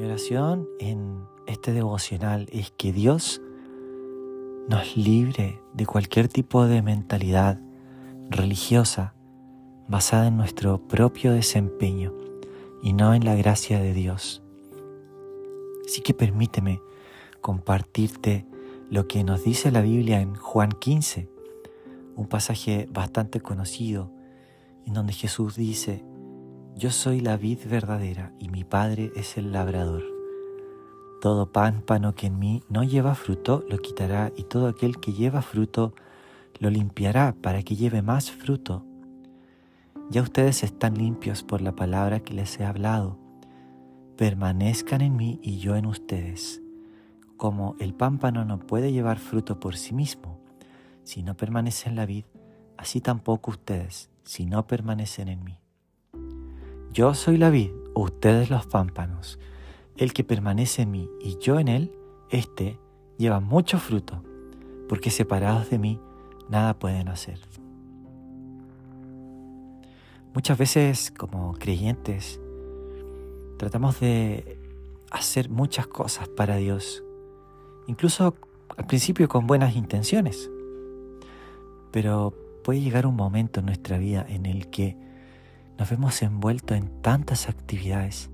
Mi oración en este devocional es que Dios nos libre de cualquier tipo de mentalidad religiosa basada en nuestro propio desempeño y no en la gracia de Dios. Así que permíteme compartirte lo que nos dice la Biblia en Juan 15, un pasaje bastante conocido, en donde Jesús dice, Yo soy la vid verdadera y mi Padre es el labrador. Todo pámpano que en mí no lleva fruto lo quitará y todo aquel que lleva fruto lo limpiará para que lleve más fruto. Ya ustedes están limpios por la palabra que les he hablado. Permanezcan en mí y yo en ustedes. Como el pámpano no puede llevar fruto por sí mismo, si no permanece en la vid, así tampoco ustedes, si no permanecen en mí. Yo soy la vid, ustedes los pámpanos. El que permanece en mí y yo en él, éste lleva mucho fruto, porque separados de mí nada pueden hacer. Muchas veces como creyentes tratamos de hacer muchas cosas para Dios, incluso al principio con buenas intenciones. Pero puede llegar un momento en nuestra vida en el que nos vemos envueltos en tantas actividades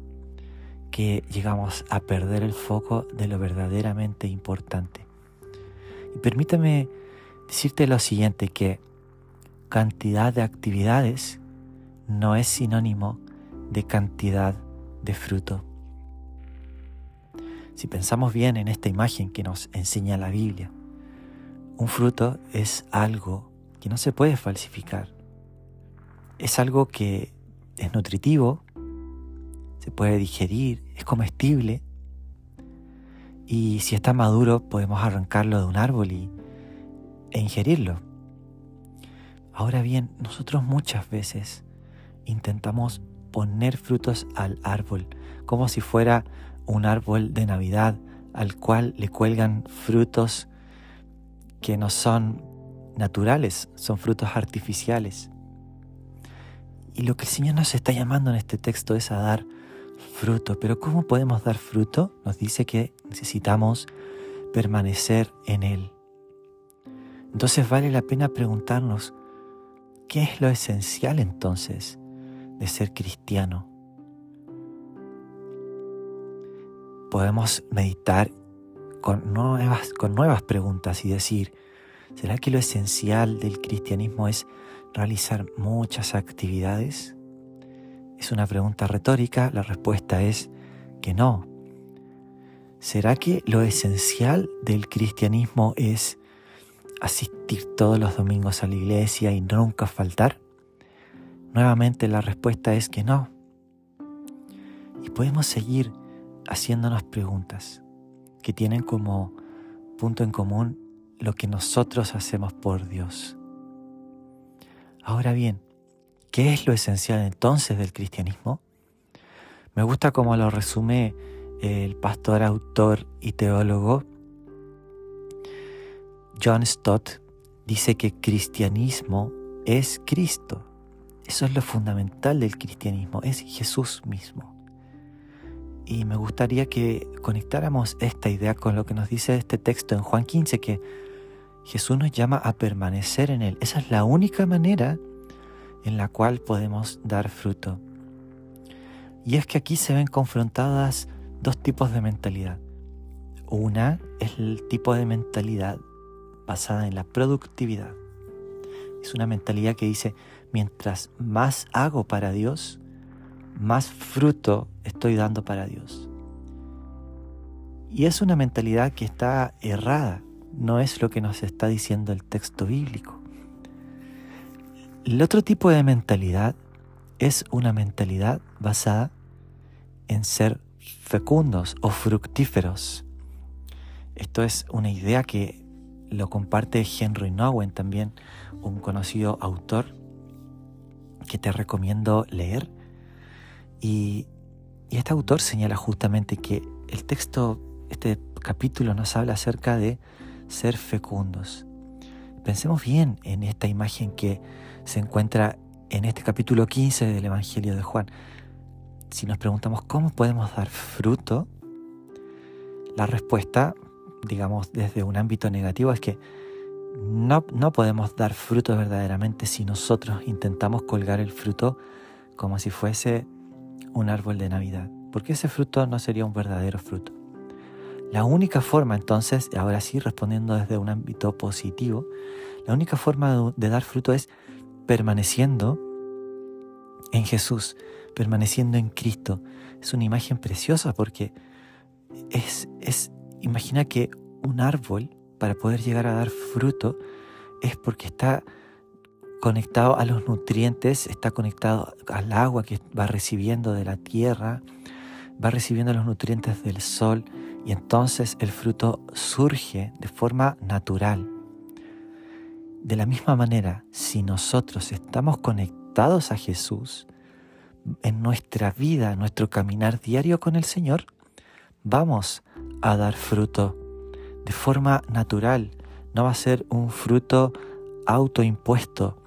que llegamos a perder el foco de lo verdaderamente importante. Y permítame decirte lo siguiente, que cantidad de actividades no es sinónimo de cantidad de fruto. Si pensamos bien en esta imagen que nos enseña la Biblia, un fruto es algo que no se puede falsificar. Es algo que es nutritivo, se puede digerir, es comestible. Y si está maduro podemos arrancarlo de un árbol y, e ingerirlo. Ahora bien, nosotros muchas veces intentamos poner frutos al árbol, como si fuera un árbol de Navidad al cual le cuelgan frutos que no son naturales, son frutos artificiales. Y lo que el Señor nos está llamando en este texto es a dar fruto. Pero ¿cómo podemos dar fruto? Nos dice que necesitamos permanecer en Él. Entonces vale la pena preguntarnos, ¿qué es lo esencial entonces de ser cristiano? Podemos meditar con nuevas, con nuevas preguntas y decir, ¿será que lo esencial del cristianismo es realizar muchas actividades? Es una pregunta retórica, la respuesta es que no. ¿Será que lo esencial del cristianismo es asistir todos los domingos a la iglesia y nunca faltar? Nuevamente la respuesta es que no. Y podemos seguir haciéndonos preguntas que tienen como punto en común lo que nosotros hacemos por Dios. Ahora bien, ¿qué es lo esencial entonces del cristianismo? Me gusta cómo lo resume el pastor, autor y teólogo John Stott. Dice que cristianismo es Cristo. Eso es lo fundamental del cristianismo, es Jesús mismo. Y me gustaría que conectáramos esta idea con lo que nos dice este texto en Juan 15, que Jesús nos llama a permanecer en Él. Esa es la única manera en la cual podemos dar fruto. Y es que aquí se ven confrontadas dos tipos de mentalidad. Una es el tipo de mentalidad basada en la productividad. Es una mentalidad que dice, mientras más hago para Dios, más fruto estoy dando para Dios. Y es una mentalidad que está errada, no es lo que nos está diciendo el texto bíblico. El otro tipo de mentalidad es una mentalidad basada en ser fecundos o fructíferos. Esto es una idea que lo comparte Henry Nowen también, un conocido autor que te recomiendo leer y, este autor señala justamente que el texto, este capítulo nos habla acerca de ser fecundos. Pensemos bien en esta imagen que se encuentra en este capítulo 15 del Evangelio de Juan. Si nos preguntamos cómo podemos dar fruto, La respuesta, digamos, desde un ámbito negativo es que no, no podemos dar fruto verdaderamente si nosotros intentamos colgar el fruto como si fuese un árbol de Navidad, porque ese fruto no sería un verdadero fruto. La única forma entonces, ahora sí respondiendo desde un ámbito positivo, la única forma de dar fruto es permaneciendo en Jesús, permaneciendo en Cristo. Es una imagen preciosa porque es, es, imagina que un árbol para poder llegar a dar fruto es porque está conectado a los nutrientes, está conectado al agua que va recibiendo de la tierra, va recibiendo los nutrientes del sol y entonces el fruto surge de forma natural. De la misma manera, si nosotros estamos conectados a Jesús, en nuestra vida, nuestro caminar diario con el Señor, vamos a dar fruto de forma natural, no va a ser un fruto autoimpuesto.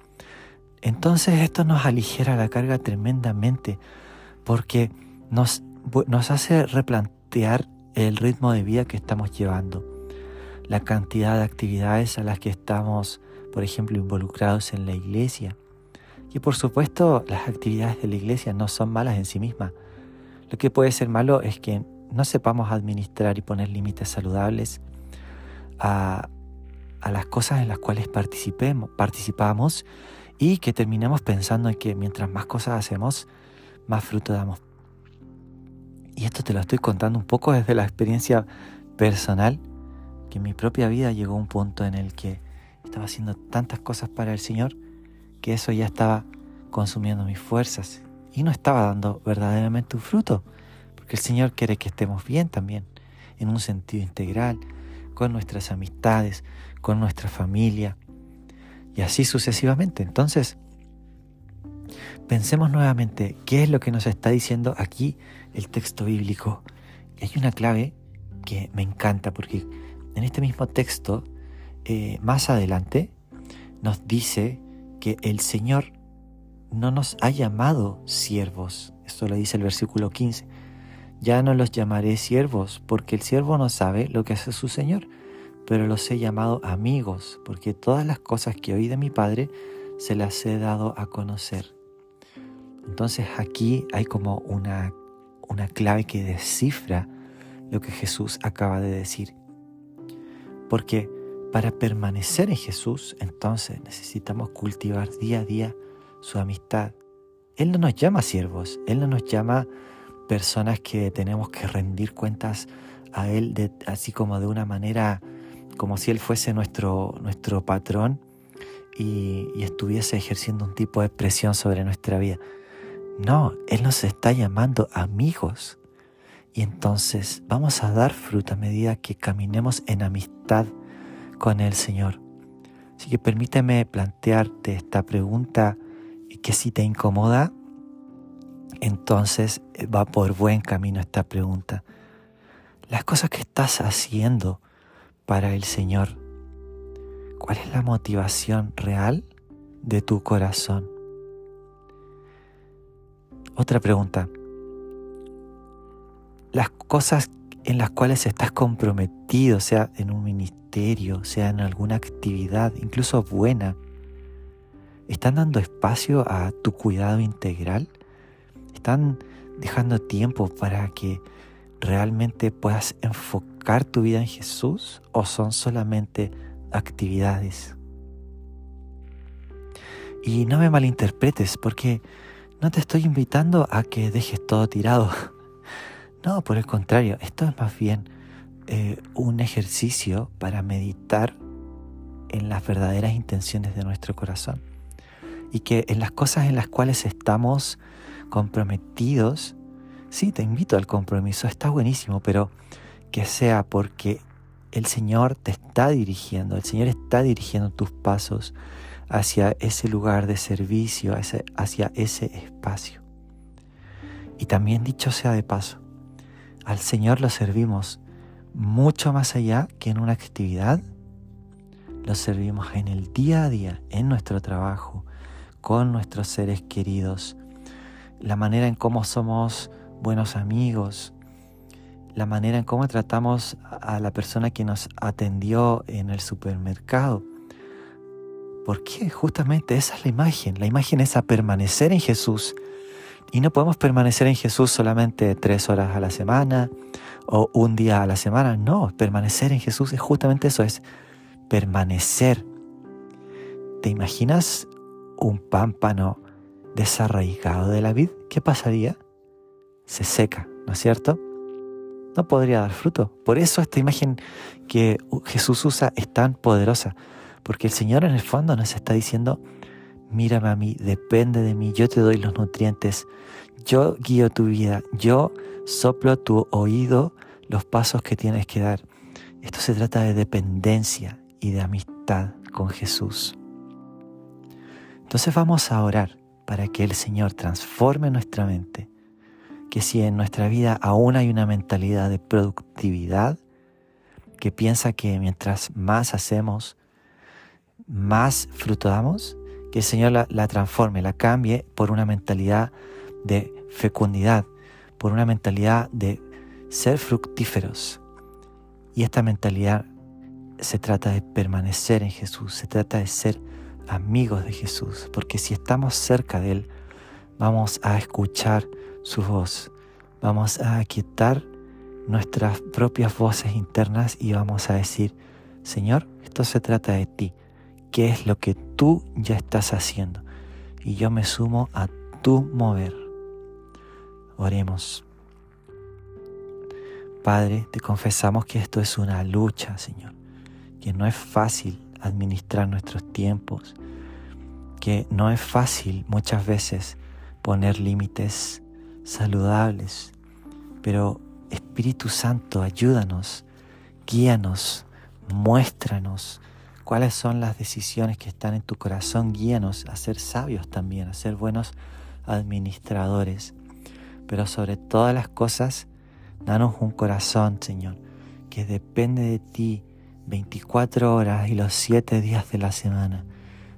Entonces esto nos aligera la carga tremendamente porque nos, nos hace replantear el ritmo de vida que estamos llevando, la cantidad de actividades a las que estamos, por ejemplo, involucrados en la iglesia. Y por supuesto, las actividades de la iglesia no son malas en sí mismas. Lo que puede ser malo es que no sepamos administrar y poner límites saludables a, las cosas en las cuales participemos, participamos y que terminemos pensando en que mientras más cosas hacemos, más fruto damos. Y esto te lo estoy contando un poco desde la experiencia personal, que en mi propia vida llegó un punto en el que estaba haciendo tantas cosas para el Señor que eso ya estaba consumiendo mis fuerzas y no estaba dando verdaderamente un fruto, porque el Señor quiere que estemos bien también, en un sentido integral, con nuestras amistades, con nuestra familia, y así sucesivamente. Entonces, pensemos nuevamente qué es lo que nos está diciendo aquí el texto bíblico. Y hay una clave que me encanta porque en este mismo texto, eh, más adelante, nos dice que el Señor no nos ha llamado siervos. Esto lo dice el versículo 15. Ya no los llamaré siervos, porque el siervo no sabe lo que hace su Señor, pero los he llamado amigos, porque todas las cosas que oí de mi Padre se las he dado a conocer. Entonces aquí hay como una, una clave que descifra lo que Jesús acaba de decir. Porque para permanecer en Jesús, entonces necesitamos cultivar día a día su amistad. Él no nos llama siervos, Él no nos llama personas que tenemos que rendir cuentas a Él de, así como de una manera, como si Él fuese nuestro, nuestro patrón y, y estuviese ejerciendo un tipo de presión sobre nuestra vida. No, Él nos está llamando amigos. Y entonces vamos a dar fruto a medida que caminemos en amistad con el Señor. Así que permíteme plantearte esta pregunta que si te incomoda, entonces eh, va por buen camino esta pregunta. Las cosas que estás haciendo para el Señor, ¿cuál es la motivación real de tu corazón? Otra pregunta. Las cosas en las cuales estás comprometido, sea en un ministerio, sea en alguna actividad, incluso buena, ¿están dando espacio a tu cuidado integral? ¿Están dejando tiempo para que realmente puedas enfocar tu vida en Jesús o son solamente actividades? Y no me malinterpretes porque no te estoy invitando a que dejes todo tirado. No, por el contrario, esto es más bien eh, un ejercicio para meditar en las verdaderas intenciones de nuestro corazón. Y que en las cosas en las cuales estamos comprometidos, sí, te invito al compromiso, está buenísimo, pero que sea porque el Señor te está dirigiendo, el Señor está dirigiendo tus pasos hacia ese lugar de servicio, hacia ese espacio. Y también dicho sea de paso, al Señor lo servimos mucho más allá que en una actividad. Lo servimos en el día a día, en nuestro trabajo, con nuestros seres queridos, la manera en cómo somos buenos amigos, la manera en cómo tratamos a la persona que nos atendió en el supermercado. ¿Por qué? Justamente esa es la imagen. La imagen es a permanecer en Jesús. Y no podemos permanecer en Jesús solamente tres horas a la semana o un día a la semana. No, permanecer en Jesús es justamente eso, es permanecer. ¿Te imaginas un pámpano desarraigado de la vid? ¿Qué pasaría? Se seca, ¿no es cierto? no podría dar fruto. Por eso esta imagen que Jesús usa es tan poderosa, porque el Señor en el fondo nos está diciendo, mírame a mí, depende de mí, yo te doy los nutrientes, yo guío tu vida, yo soplo tu oído los pasos que tienes que dar. Esto se trata de dependencia y de amistad con Jesús. Entonces vamos a orar para que el Señor transforme nuestra mente que si en nuestra vida aún hay una mentalidad de productividad que piensa que mientras más hacemos, más fruto damos, que el Señor la, la transforme, la cambie por una mentalidad de fecundidad, por una mentalidad de ser fructíferos. Y esta mentalidad se trata de permanecer en Jesús, se trata de ser amigos de Jesús, porque si estamos cerca de Él, vamos a escuchar su voz. Vamos a aquietar nuestras propias voces internas y vamos a decir, Señor, esto se trata de ti. ¿Qué es lo que tú ya estás haciendo? Y yo me sumo a tu mover. Oremos. Padre, te confesamos que esto es una lucha, Señor, que no es fácil administrar nuestros tiempos, que no es fácil muchas veces poner límites saludables. Pero Espíritu Santo, ayúdanos, guíanos, muéstranos cuáles son las decisiones que están en tu corazón, guíanos a ser sabios también, a ser buenos administradores. Pero sobre todas las cosas, danos un corazón, Señor, que depende de ti 24 horas y los 7 días de la semana.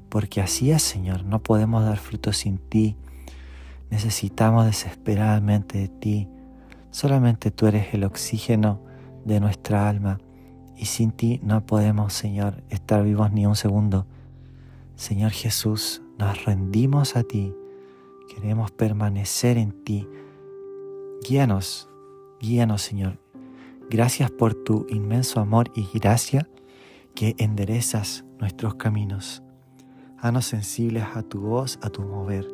Porque así es, Señor, no podemos dar fruto sin ti. Necesitamos desesperadamente de ti. Solamente tú eres el oxígeno de nuestra alma y sin ti no podemos, Señor, estar vivos ni un segundo. Señor Jesús, nos rendimos a ti. Queremos permanecer en ti. Guíanos, guíanos, Señor. Gracias por tu inmenso amor y gracia que enderezas nuestros caminos. Hanos sensibles a tu voz, a tu mover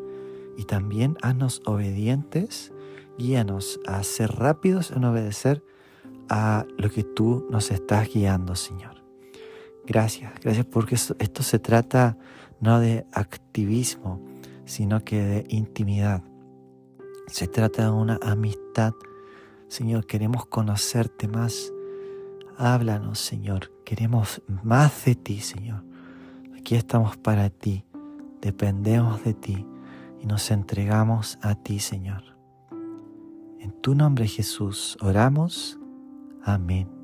y también haznos obedientes, guíanos a ser rápidos en obedecer a lo que tú nos estás guiando, Señor. Gracias, gracias porque esto, se trata no de activismo, sino que de intimidad. Se trata de una amistad. Señor, queremos conocerte más. Háblanos, Señor. Queremos más de ti, Señor. Aquí estamos para ti. Dependemos de ti y nos entregamos a ti, Señor. En tu nombre Jesús oramos. Amém.